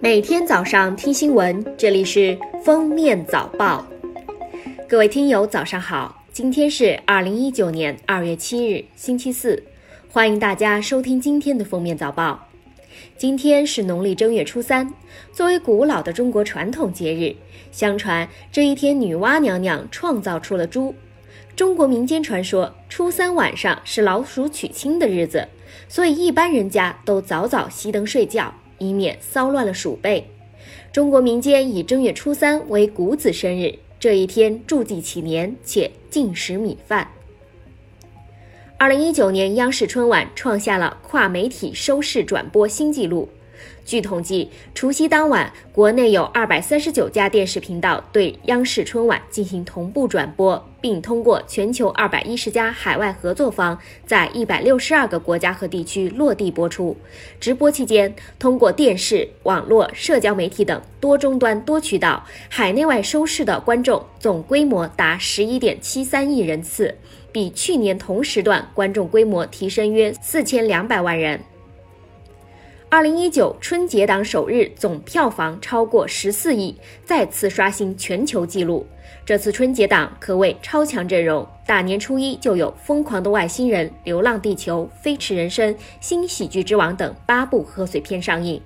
每天早上听新闻，这里是封面早报。各位听友，早上好！今天是二零一九年二月七日，星期四，欢迎大家收听今天的封面早报。今天是农历正月初三，作为古老的中国传统节日，相传这一天女娲娘娘创造出了猪。中国民间传说，初三晚上是老鼠娶亲的日子，所以一般人家都早早熄灯睡觉。以免骚乱了鼠辈。中国民间以正月初三为谷子生日，这一天祝祭祈年，且禁食米饭。二零一九年央视春晚创下了跨媒体收视转播新纪录。据统计，除夕当晚，国内有二百三十九家电视频道对央视春晚进行同步转播，并通过全球二百一十家海外合作方，在一百六十二个国家和地区落地播出。直播期间，通过电视、网络、社交媒体等多终端、多渠道，海内外收视的观众总规模达十一点七三亿人次，比去年同时段观众规模提升约四千两百万人。二零一九春节档首日总票房超过十四亿，再次刷新全球纪录。这次春节档可谓超强阵容，大年初一就有《疯狂的外星人》《流浪地球》《飞驰人生》《新喜剧之王》等八部贺岁片上映。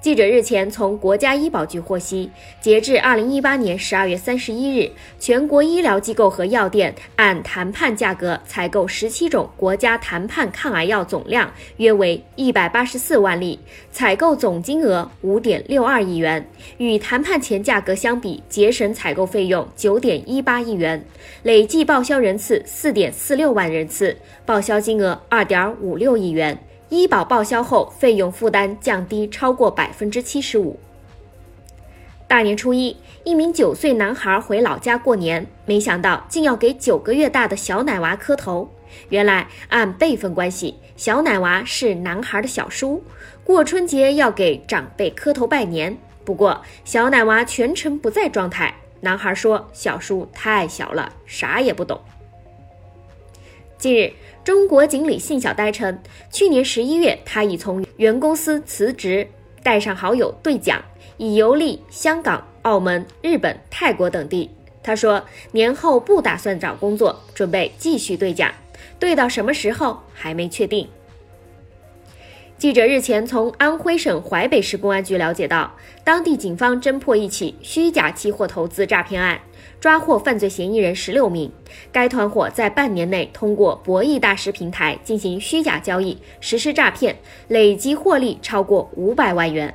记者日前从国家医保局获悉，截至二零一八年十二月三十一日，全国医疗机构和药店按谈判价格采购十七种国家谈判抗癌药总量约为一百八十四万例，采购总金额五点六二亿元，与谈判前价格相比，节省采购费用九点一八亿元，累计报销人次四点四六万人次，报销金额二点五六亿元。医保报销后，费用负担降低超过百分之七十五。大年初一，一名九岁男孩回老家过年，没想到竟要给九个月大的小奶娃磕头。原来按辈分关系，小奶娃是男孩的小叔，过春节要给长辈磕头拜年。不过小奶娃全程不在状态，男孩说小叔太小了，啥也不懂。近日。中国锦鲤信小呆称，去年十一月，他已从原公司辞职，带上好友兑奖，已游历香港、澳门、日本、泰国等地。他说，年后不打算找工作，准备继续兑奖，兑到什么时候还没确定。记者日前从安徽省淮北市公安局了解到，当地警方侦破一起虚假期货投资诈骗案，抓获犯罪嫌疑人十六名。该团伙在半年内通过博弈大师平台进行虚假交易，实施诈骗，累计获利超过五百万元。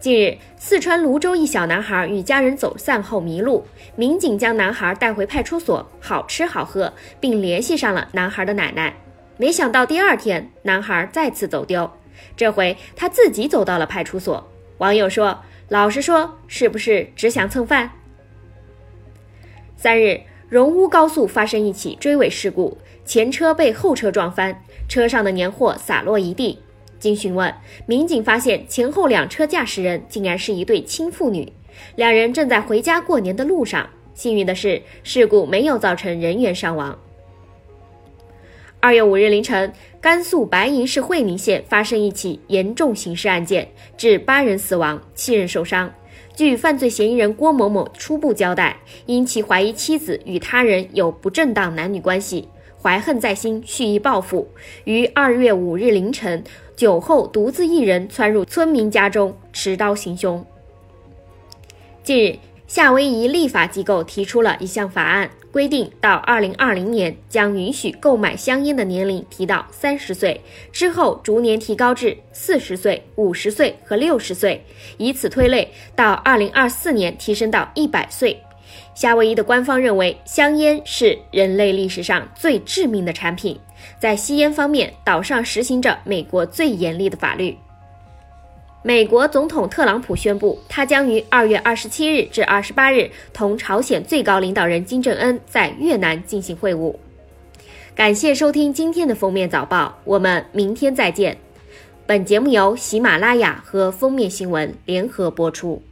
近日，四川泸州一小男孩与家人走散后迷路，民警将男孩带回派出所，好吃好喝，并联系上了男孩的奶奶。没想到第二天，男孩再次走丢，这回他自己走到了派出所。网友说：“老实说，是不是只想蹭饭？”三日，荣乌高速发生一起追尾事故，前车被后车撞翻，车上的年货洒落一地。经询问，民警发现前后两车驾驶人竟然是一对亲父女，两人正在回家过年的路上。幸运的是，事故没有造成人员伤亡。二月五日凌晨，甘肃白银市会宁县发生一起严重刑事案件，致八人死亡，七人受伤。据犯罪嫌疑人郭某某初步交代，因其怀疑妻子与他人有不正当男女关系，怀恨在心，蓄意报复，于二月五日凌晨酒后独自一人窜入村民家中，持刀行凶。近日。夏威夷立法机构提出了一项法案，规定到二零二零年将允许购买香烟的年龄提到三十岁，之后逐年提高至四十岁、五十岁和六十岁，以此推类，到二零二四年提升到一百岁。夏威夷的官方认为，香烟是人类历史上最致命的产品，在吸烟方面，岛上实行着美国最严厉的法律。美国总统特朗普宣布，他将于二月二十七日至二十八日同朝鲜最高领导人金正恩在越南进行会晤。感谢收听今天的封面早报，我们明天再见。本节目由喜马拉雅和封面新闻联合播出。